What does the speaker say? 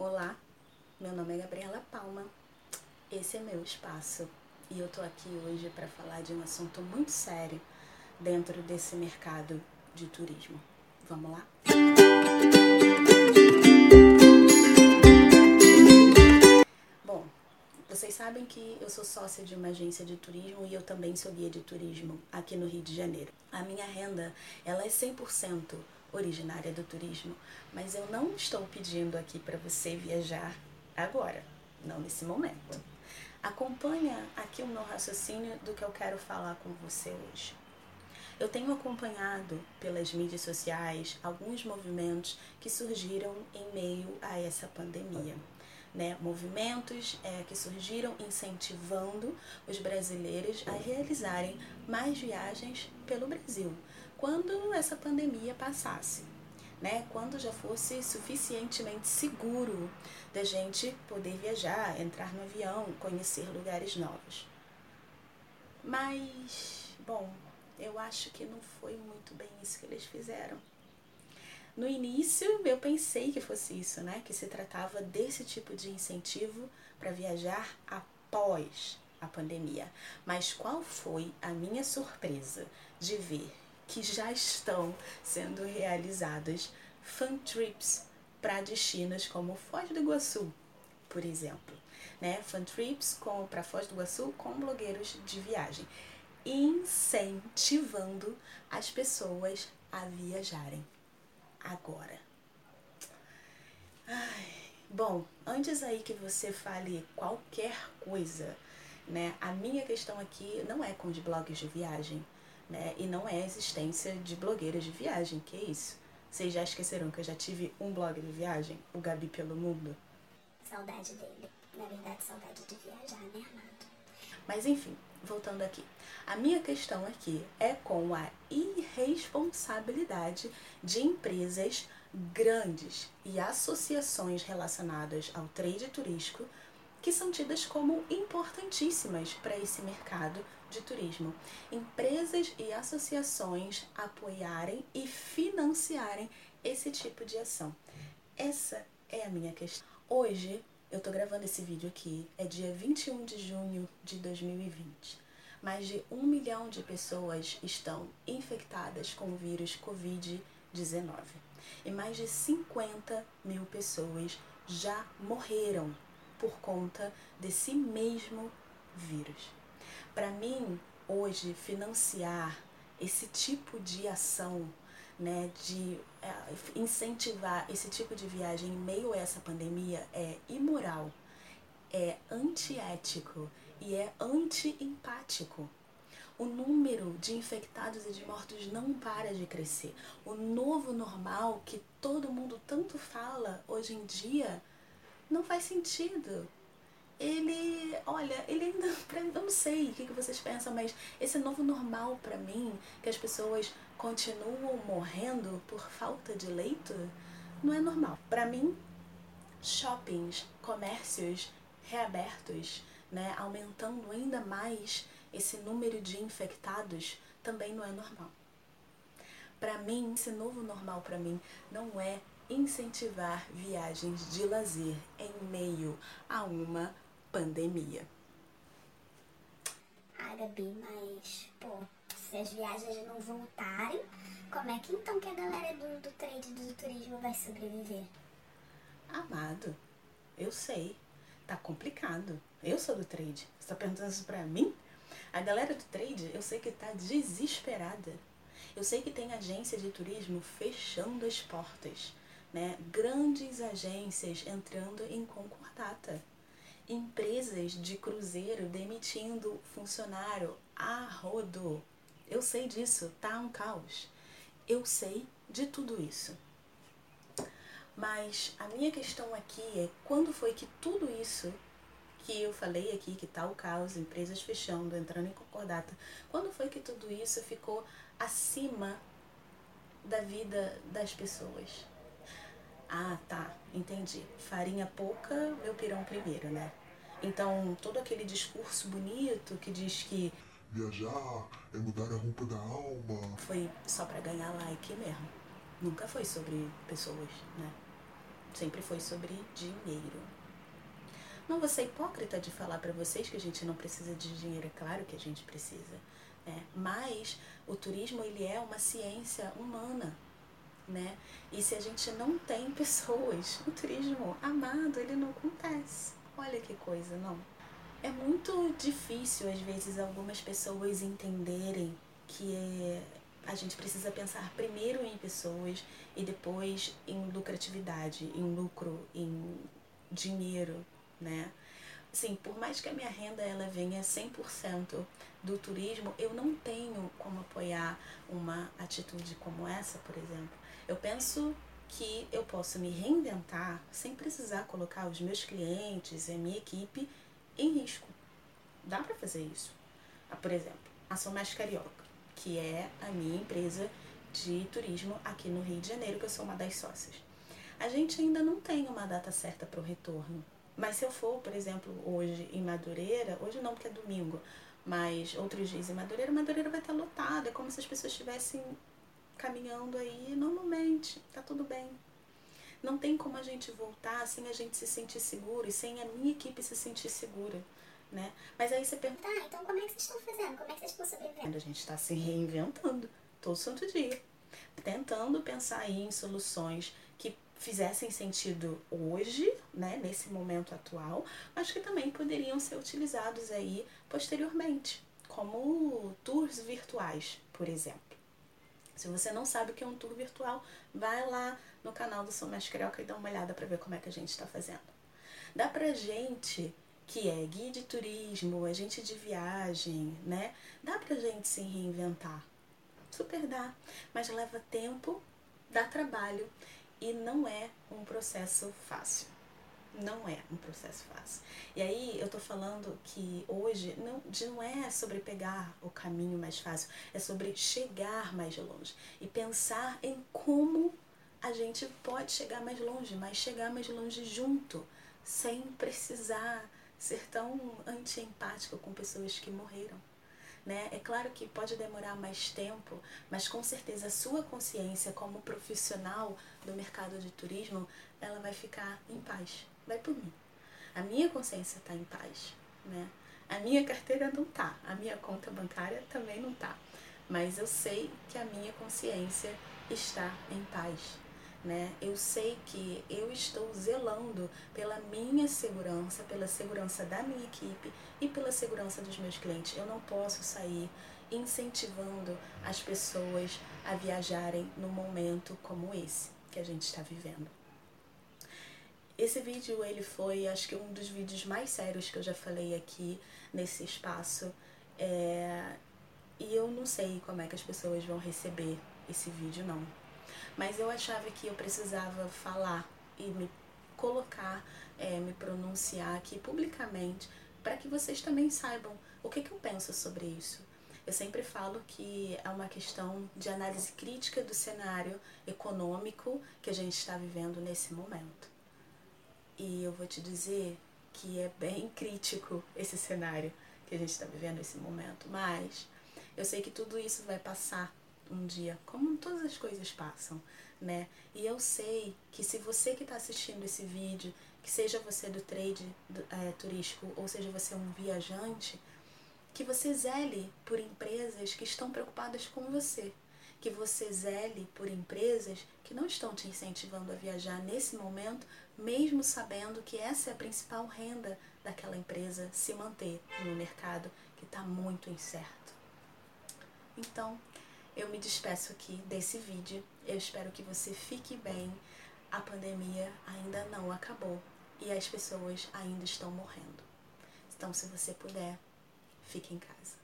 Olá, meu nome é Gabriela Palma. Esse é meu espaço e eu tô aqui hoje para falar de um assunto muito sério dentro desse mercado de turismo. Vamos lá? Bom, vocês sabem que eu sou sócia de uma agência de turismo e eu também sou guia de turismo aqui no Rio de Janeiro. A minha renda, ela é 100% originária do turismo, mas eu não estou pedindo aqui para você viajar agora, não nesse momento. Acompanha aqui o meu raciocínio do que eu quero falar com você hoje. Eu tenho acompanhado pelas mídias sociais alguns movimentos que surgiram em meio a essa pandemia. Né, movimentos é, que surgiram incentivando os brasileiros a realizarem mais viagens pelo Brasil, quando essa pandemia passasse, né? Quando já fosse suficientemente seguro da gente poder viajar, entrar no avião, conhecer lugares novos. Mas, bom, eu acho que não foi muito bem isso que eles fizeram. No início eu pensei que fosse isso, né? Que se tratava desse tipo de incentivo para viajar após a pandemia. Mas qual foi a minha surpresa de ver que já estão sendo realizadas fan trips para destinos como Foz do Iguaçu, por exemplo. Né? Fan trips para Foz do Iguaçu com blogueiros de viagem, incentivando as pessoas a viajarem agora. Ai, bom, antes aí que você fale qualquer coisa, né? A minha questão aqui não é com os blogs de viagem né? E não é a existência de blogueiras de viagem, que é isso? Vocês já esqueceram que eu já tive um blog de viagem, o Gabi pelo Mundo? Saudade dele. Na verdade, saudade de viajar, né, amado? Mas enfim, voltando aqui. A minha questão aqui é com a irresponsabilidade de empresas grandes e associações relacionadas ao trade turístico que são tidas como importantíssimas para esse mercado de turismo. Empresas e associações apoiarem e financiarem esse tipo de ação. Essa é a minha questão. Hoje, eu tô gravando esse vídeo aqui, é dia 21 de junho de 2020. Mais de um milhão de pessoas estão infectadas com o vírus Covid-19 e mais de 50 mil pessoas já morreram por conta desse mesmo vírus. Para mim, hoje, financiar esse tipo de ação, né, de é, incentivar esse tipo de viagem em meio a essa pandemia é imoral, é antiético e é anti-empático. O número de infectados e de mortos não para de crescer. O novo normal que todo mundo tanto fala hoje em dia não faz sentido ele, olha, ele ainda, eu não sei o que, vocês pensam, mas esse novo normal para mim, que as pessoas continuam morrendo por falta de leito, não é normal. Para mim, shoppings, comércios reabertos, né, aumentando ainda mais esse número de infectados, também não é normal. Para mim, esse novo normal para mim não é incentivar viagens de lazer em meio a uma pandemia. Ah, Gabi, mas, pô, se as viagens não voltarem, como é que então que a galera do, do trade do turismo vai sobreviver? Amado, eu sei. Tá complicado. Eu sou do trade. Você tá perguntando isso pra mim? A galera do trade, eu sei que tá desesperada. Eu sei que tem agência de turismo fechando as portas, né? Grandes agências entrando em concordata empresas de cruzeiro demitindo funcionário a rodo. Eu sei disso, tá um caos. Eu sei de tudo isso. Mas a minha questão aqui é quando foi que tudo isso que eu falei aqui, que tá o caos, empresas fechando, entrando em concordata, quando foi que tudo isso ficou acima da vida das pessoas? Ah, tá, entendi. Farinha pouca, meu pirão primeiro, né? Então, todo aquele discurso bonito que diz que viajar é mudar a roupa da alma. Foi só para ganhar like mesmo. Nunca foi sobre pessoas, né? Sempre foi sobre dinheiro. Não vou ser hipócrita de falar para vocês que a gente não precisa de dinheiro, é claro que a gente precisa. Né? Mas o turismo ele é uma ciência humana, né? E se a gente não tem pessoas, o turismo amado ele não acontece. Olha que coisa, não. É muito difícil às vezes algumas pessoas entenderem que é, a gente precisa pensar primeiro em pessoas e depois em lucratividade, em lucro, em dinheiro, né? Sim, por mais que a minha renda ela venha 100% do turismo, eu não tenho como apoiar uma atitude como essa, por exemplo. Eu penso que eu posso me reinventar sem precisar colocar os meus clientes e a minha equipe em risco. Dá para fazer isso. Ah, por exemplo, a Sou Carioca, que é a minha empresa de turismo aqui no Rio de Janeiro, que eu sou uma das sócias. A gente ainda não tem uma data certa para o retorno. Mas se eu for, por exemplo, hoje em Madureira, hoje não porque é domingo, mas outros dias em Madureira, Madureira vai estar lotada, é como se as pessoas estivessem caminhando aí normalmente, tá tudo bem. Não tem como a gente voltar sem a gente se sentir seguro e sem a minha equipe se sentir segura, né? Mas aí você pergunta, tá, então como é que vocês estão fazendo? Como é que vocês estão sobrevivendo? A gente está se reinventando todo santo dia, tentando pensar aí em soluções fizessem sentido hoje, né, nesse momento atual, mas que também poderiam ser utilizados aí posteriormente, como tours virtuais, por exemplo. Se você não sabe o que é um tour virtual, vai lá no canal do Sou Mais Carioca e dá uma olhada para ver como é que a gente está fazendo. Dá pra gente que é guia de turismo, agente de viagem, né? Dá pra gente se reinventar. Super dá, mas leva tempo, dá trabalho e não é um processo fácil. Não é um processo fácil. E aí eu tô falando que hoje não, não é sobre pegar o caminho mais fácil, é sobre chegar mais longe e pensar em como a gente pode chegar mais longe, mas chegar mais longe junto, sem precisar ser tão anti-empático com pessoas que morreram. Né? É claro que pode demorar mais tempo, mas com certeza a sua consciência como profissional do mercado de turismo, ela vai ficar em paz. Vai por mim. A minha consciência está em paz, né? A minha carteira não tá, a minha conta bancária também não tá. Mas eu sei que a minha consciência está em paz né? Eu sei que eu estou zelando pela minha segurança, pela segurança da minha equipe e pela segurança dos meus clientes. Eu não posso sair incentivando as pessoas a viajarem num momento como esse que a gente está vivendo. Esse vídeo ele foi, acho que um dos vídeos mais sérios que eu já falei aqui nesse espaço. É... E eu não sei como é que as pessoas vão receber esse vídeo não mas eu achava que eu precisava falar e me colocar, é, me pronunciar aqui publicamente para que vocês também saibam o que, que eu penso sobre isso. Eu sempre falo que é uma questão de análise crítica do cenário econômico que a gente está vivendo nesse momento. E eu vou te dizer que é bem crítico esse cenário que a gente está vivendo nesse momento, mas eu sei que tudo isso vai passar um dia, como todas as coisas passam, né? E eu sei que se você que está assistindo esse vídeo, que seja você do trade do, é, turístico ou seja você um viajante, que você zele por empresas que estão preocupadas com você, que você zele por empresas que não estão te incentivando a viajar nesse momento, mesmo sabendo que essa é a principal renda daquela empresa se manter no mercado que está muito incerto. Então, eu me despeço aqui desse vídeo. Eu espero que você fique bem. A pandemia ainda não acabou e as pessoas ainda estão morrendo. Então, se você puder, fique em casa.